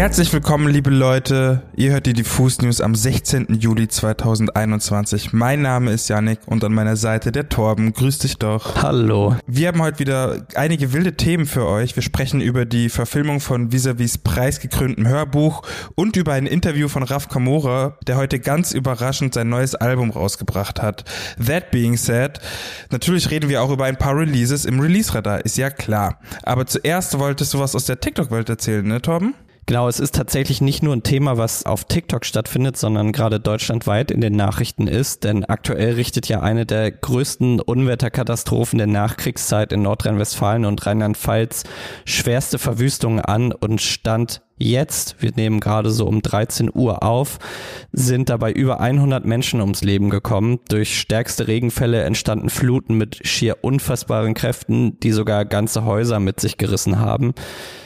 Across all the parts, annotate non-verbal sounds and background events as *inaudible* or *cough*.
Herzlich willkommen, liebe Leute. Ihr hört die Diffus News am 16. Juli 2021. Mein Name ist Yannick und an meiner Seite der Torben. Grüß dich doch. Hallo. Wir haben heute wieder einige wilde Themen für euch. Wir sprechen über die Verfilmung von Visavis preisgekröntem Hörbuch und über ein Interview von Raf Kamora, der heute ganz überraschend sein neues Album rausgebracht hat. That being said, natürlich reden wir auch über ein paar Releases im Release-Radar, ist ja klar. Aber zuerst wolltest du was aus der TikTok-Welt erzählen, ne, Torben? Genau, es ist tatsächlich nicht nur ein Thema, was auf TikTok stattfindet, sondern gerade deutschlandweit in den Nachrichten ist, denn aktuell richtet ja eine der größten Unwetterkatastrophen der Nachkriegszeit in Nordrhein-Westfalen und Rheinland-Pfalz schwerste Verwüstungen an und stand jetzt, wir nehmen gerade so um 13 Uhr auf, sind dabei über 100 Menschen ums Leben gekommen. Durch stärkste Regenfälle entstanden Fluten mit schier unfassbaren Kräften, die sogar ganze Häuser mit sich gerissen haben.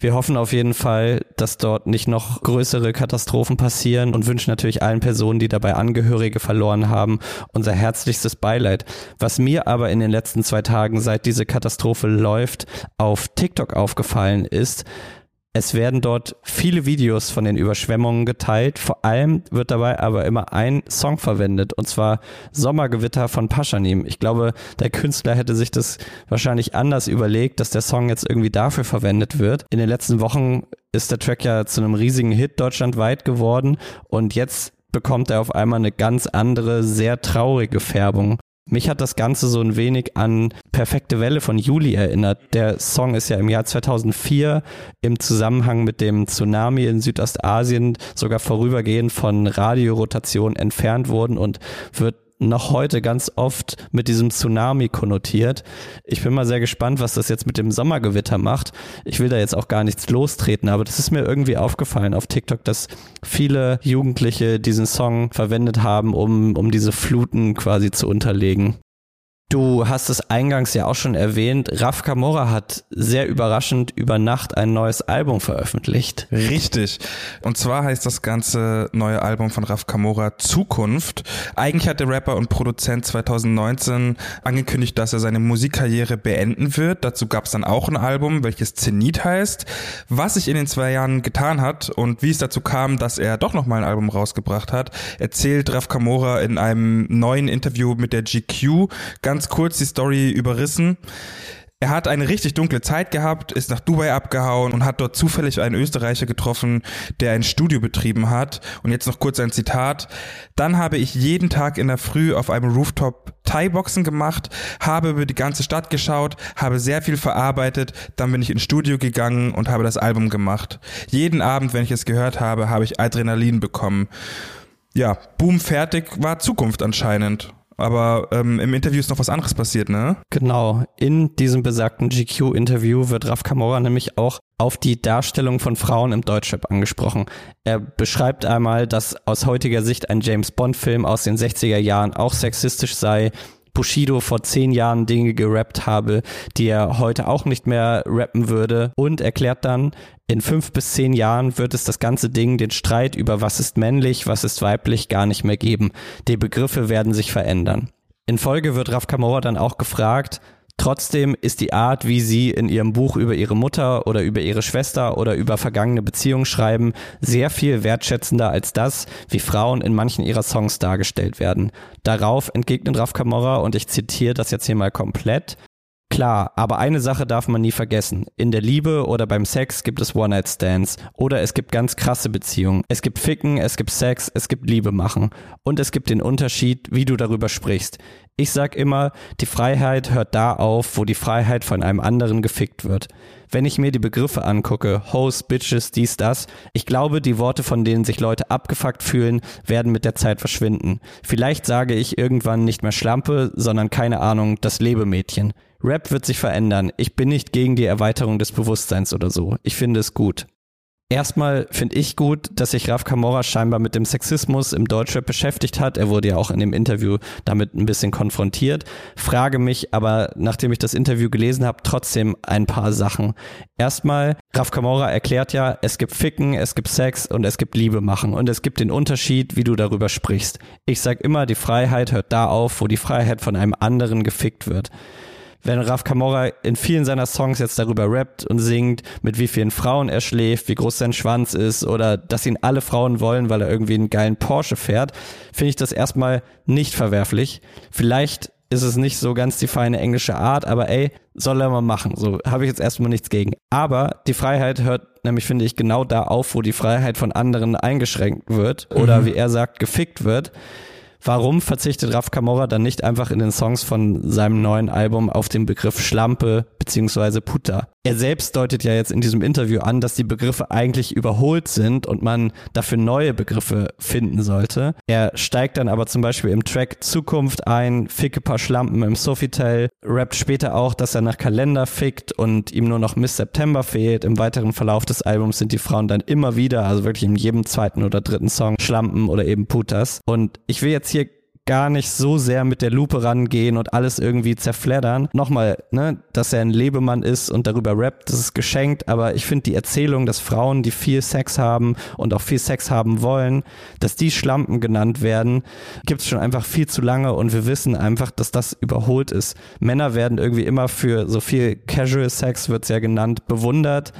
Wir hoffen auf jeden Fall, dass dort nicht noch größere Katastrophen passieren und wünschen natürlich allen Personen, die dabei Angehörige verloren haben, unser herzlichstes Beileid. Was mir aber in den letzten zwei Tagen, seit diese Katastrophe läuft, auf TikTok aufgefallen ist, es werden dort viele Videos von den Überschwemmungen geteilt. Vor allem wird dabei aber immer ein Song verwendet, und zwar Sommergewitter von Paschanim. Ich glaube, der Künstler hätte sich das wahrscheinlich anders überlegt, dass der Song jetzt irgendwie dafür verwendet wird. In den letzten Wochen ist der Track ja zu einem riesigen Hit deutschlandweit geworden und jetzt bekommt er auf einmal eine ganz andere, sehr traurige Färbung. Mich hat das Ganze so ein wenig an Perfekte Welle von Juli erinnert. Der Song ist ja im Jahr 2004 im Zusammenhang mit dem Tsunami in Südostasien sogar vorübergehend von Radiorotation entfernt worden und wird noch heute ganz oft mit diesem Tsunami konnotiert. Ich bin mal sehr gespannt, was das jetzt mit dem Sommergewitter macht. Ich will da jetzt auch gar nichts lostreten, aber das ist mir irgendwie aufgefallen auf TikTok, dass viele Jugendliche diesen Song verwendet haben, um, um diese Fluten quasi zu unterlegen. Du hast es eingangs ja auch schon erwähnt. Raf Kamora hat sehr überraschend über Nacht ein neues Album veröffentlicht. Richtig. Und zwar heißt das ganze neue Album von Raf Kamora Zukunft. Eigentlich hat der Rapper und Produzent 2019 angekündigt, dass er seine Musikkarriere beenden wird. Dazu gab es dann auch ein Album, welches Zenit heißt. Was sich in den zwei Jahren getan hat und wie es dazu kam, dass er doch nochmal ein Album rausgebracht hat, erzählt Raf Kamora in einem neuen Interview mit der GQ ganz ganz kurz die Story überrissen. Er hat eine richtig dunkle Zeit gehabt, ist nach Dubai abgehauen und hat dort zufällig einen Österreicher getroffen, der ein Studio betrieben hat. Und jetzt noch kurz ein Zitat. Dann habe ich jeden Tag in der Früh auf einem Rooftop Thai-Boxen gemacht, habe über die ganze Stadt geschaut, habe sehr viel verarbeitet, dann bin ich ins Studio gegangen und habe das Album gemacht. Jeden Abend, wenn ich es gehört habe, habe ich Adrenalin bekommen. Ja, Boom, fertig war Zukunft anscheinend. Aber ähm, im Interview ist noch was anderes passiert, ne? Genau. In diesem besagten GQ-Interview wird Raf Kamora nämlich auch auf die Darstellung von Frauen im Deutschrap angesprochen. Er beschreibt einmal, dass aus heutiger Sicht ein James Bond-Film aus den 60er Jahren auch sexistisch sei, Bushido vor zehn Jahren Dinge gerappt habe, die er heute auch nicht mehr rappen würde und erklärt dann, in fünf bis zehn Jahren wird es das ganze Ding, den Streit über was ist männlich, was ist weiblich gar nicht mehr geben. Die Begriffe werden sich verändern. In Folge wird Raf Kamora dann auch gefragt, Trotzdem ist die Art, wie sie in ihrem Buch über ihre Mutter oder über ihre Schwester oder über vergangene Beziehungen schreiben, sehr viel wertschätzender als das, wie Frauen in manchen ihrer Songs dargestellt werden. Darauf entgegnet Raf Kamora, und ich zitiere das jetzt hier mal komplett, Klar, aber eine Sache darf man nie vergessen. In der Liebe oder beim Sex gibt es One-Night-Stands. Oder es gibt ganz krasse Beziehungen. Es gibt Ficken, es gibt Sex, es gibt Liebe machen. Und es gibt den Unterschied, wie du darüber sprichst. Ich sag immer, die Freiheit hört da auf, wo die Freiheit von einem anderen gefickt wird. Wenn ich mir die Begriffe angucke, Hoes, Bitches, dies, das, ich glaube, die Worte, von denen sich Leute abgefuckt fühlen, werden mit der Zeit verschwinden. Vielleicht sage ich irgendwann nicht mehr Schlampe, sondern keine Ahnung, das Lebemädchen. Rap wird sich verändern. Ich bin nicht gegen die Erweiterung des Bewusstseins oder so. Ich finde es gut. Erstmal finde ich gut, dass sich Raf Kamora scheinbar mit dem Sexismus im Deutschrap beschäftigt hat. Er wurde ja auch in dem Interview damit ein bisschen konfrontiert. Frage mich aber, nachdem ich das Interview gelesen habe, trotzdem ein paar Sachen. Erstmal, Raf Kamora erklärt ja, es gibt Ficken, es gibt Sex und es gibt Liebe machen. Und es gibt den Unterschied, wie du darüber sprichst. Ich sag immer, die Freiheit hört da auf, wo die Freiheit von einem anderen gefickt wird. Wenn Raf Camora in vielen seiner Songs jetzt darüber rappt und singt, mit wie vielen Frauen er schläft, wie groß sein Schwanz ist oder dass ihn alle Frauen wollen, weil er irgendwie einen geilen Porsche fährt, finde ich das erstmal nicht verwerflich. Vielleicht ist es nicht so ganz die feine englische Art, aber ey, soll er mal machen. So habe ich jetzt erstmal nichts gegen. Aber die Freiheit hört nämlich, finde ich, genau da auf, wo die Freiheit von anderen eingeschränkt wird oder mhm. wie er sagt, gefickt wird. Warum verzichtet Raf Camorra dann nicht einfach in den Songs von seinem neuen Album auf den Begriff Schlampe beziehungsweise Puta? Er selbst deutet ja jetzt in diesem Interview an, dass die Begriffe eigentlich überholt sind und man dafür neue Begriffe finden sollte. Er steigt dann aber zum Beispiel im Track Zukunft ein, ficke paar Schlampen im Sofitel, rappt später auch, dass er nach Kalender fickt und ihm nur noch Miss September fehlt. Im weiteren Verlauf des Albums sind die Frauen dann immer wieder, also wirklich in jedem zweiten oder dritten Song, Schlampen oder eben Putas. Und ich will jetzt hier gar nicht so sehr mit der Lupe rangehen und alles irgendwie zerfleddern. Nochmal, ne, dass er ein Lebemann ist und darüber rappt, das ist geschenkt, aber ich finde die Erzählung, dass Frauen, die viel Sex haben und auch viel Sex haben wollen, dass die Schlampen genannt werden, gibt es schon einfach viel zu lange und wir wissen einfach, dass das überholt ist. Männer werden irgendwie immer für so viel Casual Sex, wird's ja genannt, bewundert.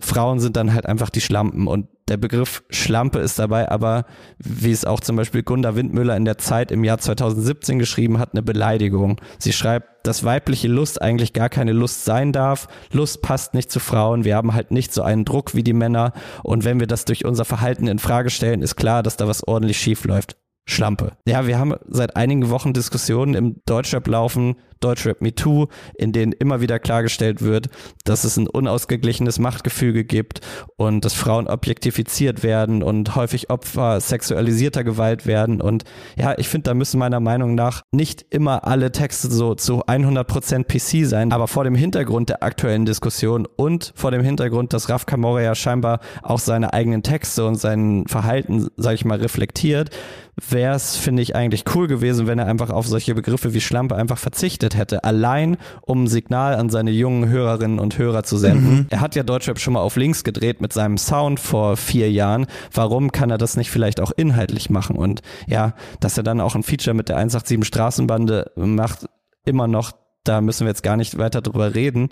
Frauen sind dann halt einfach die Schlampen und der Begriff Schlampe ist dabei aber, wie es auch zum Beispiel Gunda Windmüller in der Zeit im Jahr 2017 geschrieben hat, eine Beleidigung. Sie schreibt, dass weibliche Lust eigentlich gar keine Lust sein darf. Lust passt nicht zu Frauen. Wir haben halt nicht so einen Druck wie die Männer. Und wenn wir das durch unser Verhalten in Frage stellen, ist klar, dass da was ordentlich schief läuft. Schlampe. Ja, wir haben seit einigen Wochen Diskussionen im Deutschrap laufen, Deutschrap Me Too, in denen immer wieder klargestellt wird, dass es ein unausgeglichenes Machtgefüge gibt und dass Frauen objektifiziert werden und häufig Opfer sexualisierter Gewalt werden. Und ja, ich finde, da müssen meiner Meinung nach nicht immer alle Texte so zu 100% PC sein, aber vor dem Hintergrund der aktuellen Diskussion und vor dem Hintergrund, dass Raf Kamora ja scheinbar auch seine eigenen Texte und sein Verhalten, sag ich mal, reflektiert, wäre es, finde ich, eigentlich cool gewesen, wenn er einfach auf solche Begriffe wie Schlampe einfach verzichtet verpflichtet hätte, allein um ein Signal an seine jungen Hörerinnen und Hörer zu senden. Mhm. Er hat ja Deutschrap schon mal auf links gedreht mit seinem Sound vor vier Jahren. Warum kann er das nicht vielleicht auch inhaltlich machen? Und ja, dass er dann auch ein Feature mit der 187 Straßenbande macht, immer noch, da müssen wir jetzt gar nicht weiter drüber reden.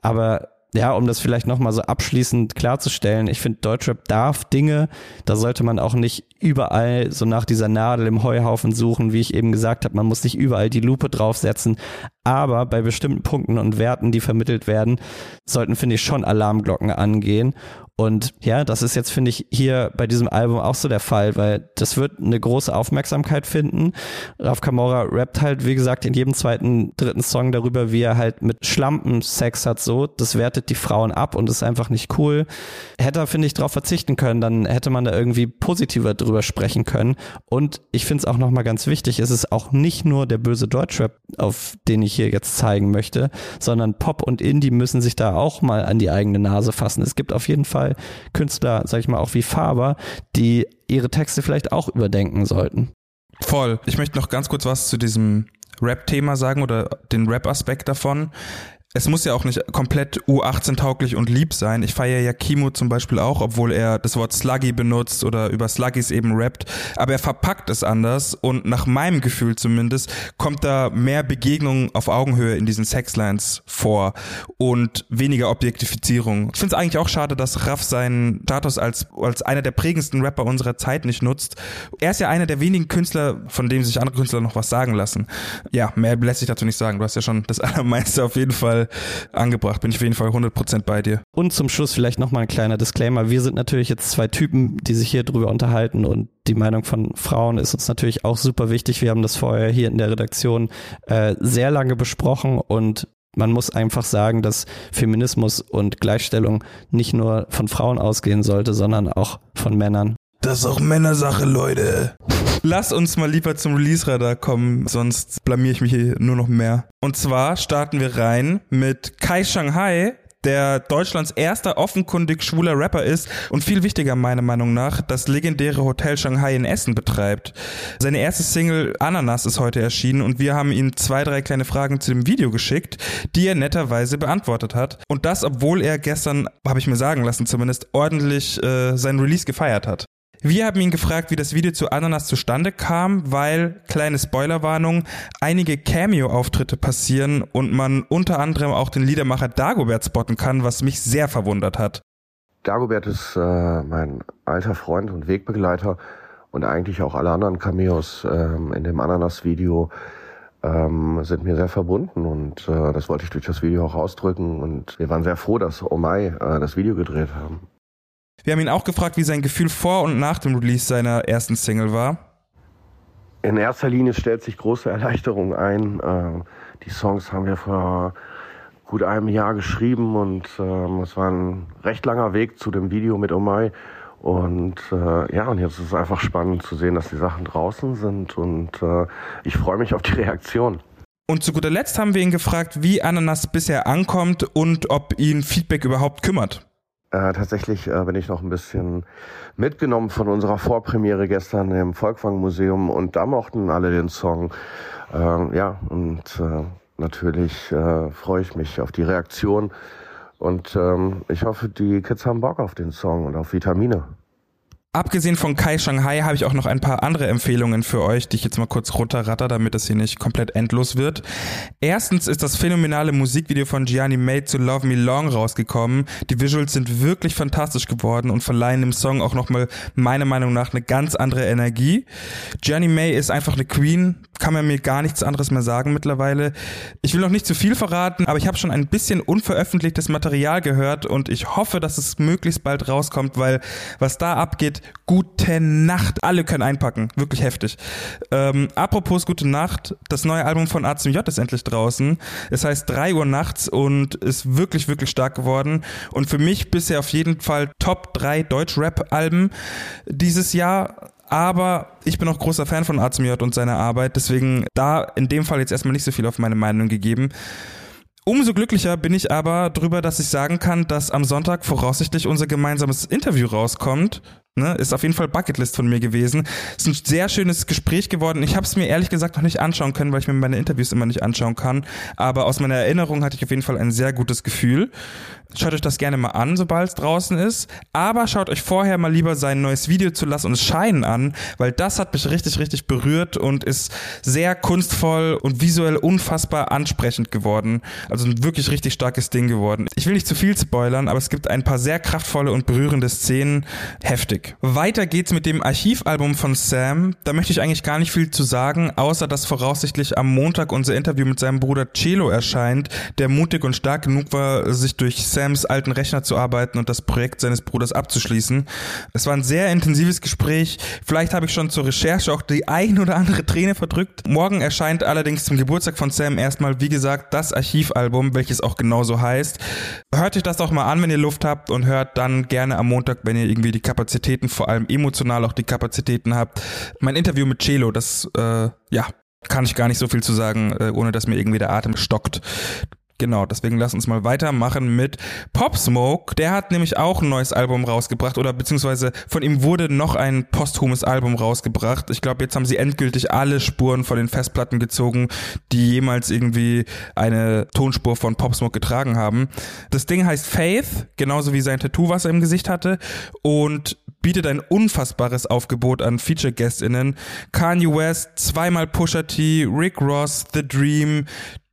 Aber ja, um das vielleicht nochmal so abschließend klarzustellen, ich finde, Deutschrap darf Dinge, da sollte man auch nicht überall so nach dieser Nadel im Heuhaufen suchen, wie ich eben gesagt habe, man muss nicht überall die Lupe draufsetzen, aber bei bestimmten Punkten und Werten, die vermittelt werden, sollten, finde ich, schon Alarmglocken angehen und ja, das ist jetzt, finde ich, hier bei diesem Album auch so der Fall, weil das wird eine große Aufmerksamkeit finden. Raf Kamora rappt halt, wie gesagt, in jedem zweiten, dritten Song darüber, wie er halt mit Schlampen Sex hat, so. Das wertet die Frauen ab und ist einfach nicht cool. Hätte er, finde ich, darauf verzichten können, dann hätte man da irgendwie positiver drüber sprechen können. Und ich finde es auch nochmal ganz wichtig, es ist auch nicht nur der böse Deutschrap, auf den ich hier jetzt zeigen möchte, sondern Pop und Indie müssen sich da auch mal an die eigene Nase fassen. Es gibt auf jeden Fall Künstler, sag ich mal, auch wie Faber, die ihre Texte vielleicht auch überdenken sollten. Voll. Ich möchte noch ganz kurz was zu diesem Rap-Thema sagen oder den Rap-Aspekt davon es muss ja auch nicht komplett U18-tauglich und lieb sein. Ich feiere ja Kimo zum Beispiel auch, obwohl er das Wort Sluggy benutzt oder über Sluggies eben rappt. Aber er verpackt es anders und nach meinem Gefühl zumindest kommt da mehr Begegnung auf Augenhöhe in diesen Sexlines vor und weniger Objektifizierung. Ich finde es eigentlich auch schade, dass Raff seinen Status als, als einer der prägendsten Rapper unserer Zeit nicht nutzt. Er ist ja einer der wenigen Künstler, von dem sich andere Künstler noch was sagen lassen. Ja, mehr lässt sich dazu nicht sagen. Du hast ja schon das *laughs* Allermeiste auf jeden Fall angebracht. Bin ich auf jeden Fall 100% bei dir. Und zum Schluss vielleicht nochmal ein kleiner Disclaimer. Wir sind natürlich jetzt zwei Typen, die sich hier drüber unterhalten und die Meinung von Frauen ist uns natürlich auch super wichtig. Wir haben das vorher hier in der Redaktion äh, sehr lange besprochen und man muss einfach sagen, dass Feminismus und Gleichstellung nicht nur von Frauen ausgehen sollte, sondern auch von Männern. Das ist auch Männersache, Leute. Lass uns mal lieber zum Release-Radar kommen, sonst blamier ich mich hier nur noch mehr. Und zwar starten wir rein mit Kai Shanghai, der Deutschlands erster offenkundig schwuler Rapper ist und viel wichtiger meiner Meinung nach das legendäre Hotel Shanghai in Essen betreibt. Seine erste Single Ananas ist heute erschienen und wir haben ihm zwei, drei kleine Fragen zu dem Video geschickt, die er netterweise beantwortet hat. Und das, obwohl er gestern, habe ich mir sagen lassen zumindest, ordentlich äh, sein Release gefeiert hat. Wir haben ihn gefragt, wie das Video zu Ananas zustande kam, weil, kleine Spoilerwarnung, einige Cameo-Auftritte passieren und man unter anderem auch den Liedermacher Dagobert spotten kann, was mich sehr verwundert hat. Dagobert ist äh, mein alter Freund und Wegbegleiter und eigentlich auch alle anderen Cameos ähm, in dem Ananas-Video ähm, sind mir sehr verbunden und äh, das wollte ich durch das Video auch ausdrücken und wir waren sehr froh, dass Omai äh, das Video gedreht haben. Wir haben ihn auch gefragt, wie sein Gefühl vor und nach dem Release seiner ersten Single war. In erster Linie stellt sich große Erleichterung ein. Äh, die Songs haben wir vor gut einem Jahr geschrieben und ähm, es war ein recht langer Weg zu dem Video mit Omai. Und äh, ja, und jetzt ist es einfach spannend zu sehen, dass die Sachen draußen sind und äh, ich freue mich auf die Reaktion. Und zu guter Letzt haben wir ihn gefragt, wie Ananas bisher ankommt und ob ihn Feedback überhaupt kümmert. Äh, tatsächlich äh, bin ich noch ein bisschen mitgenommen von unserer Vorpremiere gestern im Volkwang Museum und da mochten alle den Song. Äh, ja, und äh, natürlich äh, freue ich mich auf die Reaktion und ähm, ich hoffe, die Kids haben Bock auf den Song und auf Vitamine. Abgesehen von Kai Shanghai habe ich auch noch ein paar andere Empfehlungen für euch, die ich jetzt mal kurz runterratter, damit es hier nicht komplett endlos wird. Erstens ist das phänomenale Musikvideo von Gianni May zu Love Me Long rausgekommen. Die Visuals sind wirklich fantastisch geworden und verleihen dem Song auch nochmal meiner Meinung nach eine ganz andere Energie. Gianni May ist einfach eine Queen, kann man mir gar nichts anderes mehr sagen mittlerweile. Ich will noch nicht zu viel verraten, aber ich habe schon ein bisschen unveröffentlichtes Material gehört und ich hoffe, dass es möglichst bald rauskommt, weil was da abgeht, Gute Nacht. Alle können einpacken. Wirklich heftig. Ähm, apropos Gute Nacht. Das neue Album von A zum J ist endlich draußen. Es heißt 3 Uhr nachts und ist wirklich, wirklich stark geworden. Und für mich bisher auf jeden Fall Top 3 Deutsch-Rap-Alben dieses Jahr aber ich bin auch großer Fan von J und seiner Arbeit, deswegen da in dem Fall jetzt erstmal nicht so viel auf meine Meinung gegeben. Umso glücklicher bin ich aber drüber, dass ich sagen kann, dass am Sonntag voraussichtlich unser gemeinsames Interview rauskommt. Ne, ist auf jeden Fall Bucketlist von mir gewesen. Ist ein sehr schönes Gespräch geworden. Ich habe es mir ehrlich gesagt noch nicht anschauen können, weil ich mir meine Interviews immer nicht anschauen kann. Aber aus meiner Erinnerung hatte ich auf jeden Fall ein sehr gutes Gefühl. Schaut euch das gerne mal an, sobald es draußen ist. Aber schaut euch vorher mal lieber sein neues Video zu Lass uns scheinen an, weil das hat mich richtig, richtig berührt und ist sehr kunstvoll und visuell unfassbar ansprechend geworden. Also ein wirklich richtig starkes Ding geworden. Ich will nicht zu viel spoilern, aber es gibt ein paar sehr kraftvolle und berührende Szenen. Heftig. Weiter geht's mit dem Archivalbum von Sam. Da möchte ich eigentlich gar nicht viel zu sagen, außer dass voraussichtlich am Montag unser Interview mit seinem Bruder Celo erscheint, der mutig und stark genug war, sich durch Sams alten Rechner zu arbeiten und das Projekt seines Bruders abzuschließen. Es war ein sehr intensives Gespräch. Vielleicht habe ich schon zur Recherche auch die ein oder andere Träne verdrückt. Morgen erscheint allerdings zum Geburtstag von Sam erstmal, wie gesagt, das Archivalbum, welches auch genauso heißt. Hört euch das doch mal an, wenn ihr Luft habt und hört dann gerne am Montag, wenn ihr irgendwie die Kapazität Kapazitäten, vor allem emotional auch die Kapazitäten habt. Mein Interview mit Celo, das, äh, ja, kann ich gar nicht so viel zu sagen, äh, ohne dass mir irgendwie der Atem stockt. Genau, deswegen lass uns mal weitermachen mit Pop Smoke. Der hat nämlich auch ein neues Album rausgebracht oder beziehungsweise von ihm wurde noch ein posthumes Album rausgebracht. Ich glaube, jetzt haben sie endgültig alle Spuren von den Festplatten gezogen, die jemals irgendwie eine Tonspur von Pop Smoke getragen haben. Das Ding heißt Faith, genauso wie sein Tattoo, was er im Gesicht hatte und bietet ein unfassbares Aufgebot an Feature-GuestInnen. Kanye West, zweimal Pusha T, Rick Ross, The Dream,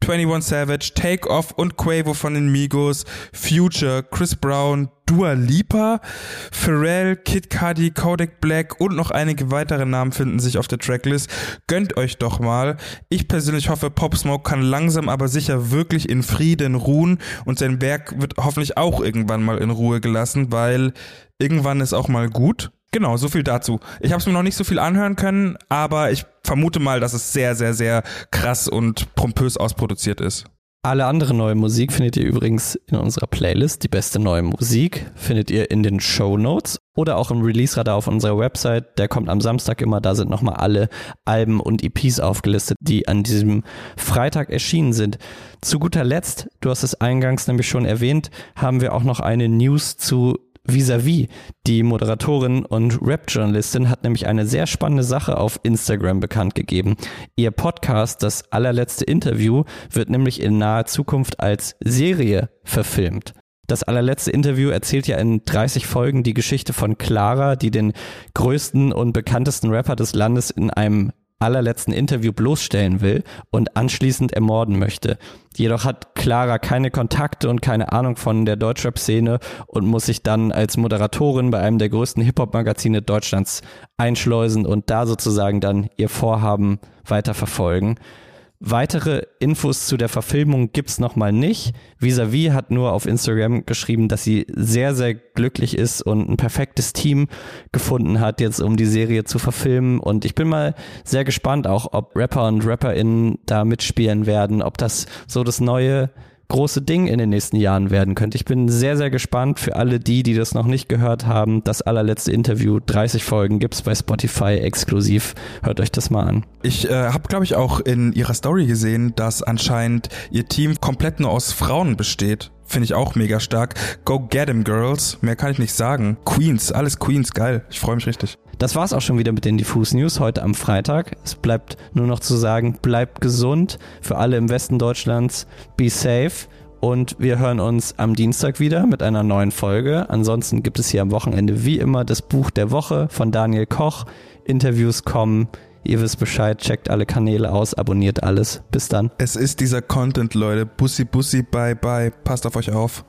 21 Savage, Take Off und Quavo von den Migos, Future, Chris Brown, Dua Lipa, Pharrell, Kid Cudi, Kodak Black und noch einige weitere Namen finden sich auf der Tracklist. Gönnt euch doch mal. Ich persönlich hoffe, Pop Smoke kann langsam aber sicher wirklich in Frieden ruhen und sein Werk wird hoffentlich auch irgendwann mal in Ruhe gelassen, weil irgendwann ist auch mal gut. Genau, so viel dazu. Ich habe es mir noch nicht so viel anhören können, aber ich vermute mal, dass es sehr, sehr, sehr krass und pompös ausproduziert ist. Alle andere neue Musik findet ihr übrigens in unserer Playlist. Die beste neue Musik findet ihr in den Show Notes oder auch im Release-Radar auf unserer Website. Der kommt am Samstag immer. Da sind nochmal alle Alben und EPs aufgelistet, die an diesem Freitag erschienen sind. Zu guter Letzt, du hast es eingangs nämlich schon erwähnt, haben wir auch noch eine News zu Vis-a-vis, die Moderatorin und Rap-Journalistin, hat nämlich eine sehr spannende Sache auf Instagram bekannt gegeben. Ihr Podcast, das allerletzte Interview, wird nämlich in naher Zukunft als Serie verfilmt. Das allerletzte Interview erzählt ja in 30 Folgen die Geschichte von Clara, die den größten und bekanntesten Rapper des Landes in einem allerletzten Interview bloßstellen will und anschließend ermorden möchte. Jedoch hat Clara keine Kontakte und keine Ahnung von der Deutschrap-Szene und muss sich dann als Moderatorin bei einem der größten Hip-Hop-Magazine Deutschlands einschleusen und da sozusagen dann ihr Vorhaben weiterverfolgen. Weitere Infos zu der Verfilmung gibt's noch mal nicht. Visavi hat nur auf Instagram geschrieben, dass sie sehr, sehr glücklich ist und ein perfektes Team gefunden hat, jetzt um die Serie zu verfilmen. Und ich bin mal sehr gespannt auch, ob Rapper und RapperInnen da mitspielen werden, ob das so das neue große Ding in den nächsten Jahren werden könnte. Ich bin sehr, sehr gespannt für alle die, die das noch nicht gehört haben. Das allerletzte Interview, 30 Folgen gibt's bei Spotify exklusiv. Hört euch das mal an. Ich äh, habe, glaube ich, auch in ihrer Story gesehen, dass anscheinend ihr Team komplett nur aus Frauen besteht. Finde ich auch mega stark. Go get 'em, Girls. Mehr kann ich nicht sagen. Queens, alles Queens, geil. Ich freue mich richtig. Das war's auch schon wieder mit den Diffus News heute am Freitag. Es bleibt nur noch zu sagen, bleibt gesund für alle im Westen Deutschlands. Be safe. Und wir hören uns am Dienstag wieder mit einer neuen Folge. Ansonsten gibt es hier am Wochenende wie immer das Buch der Woche von Daniel Koch. Interviews kommen. Ihr wisst Bescheid, checkt alle Kanäle aus, abonniert alles. Bis dann. Es ist dieser Content, Leute. Bussi, bussi, bye, bye. Passt auf euch auf.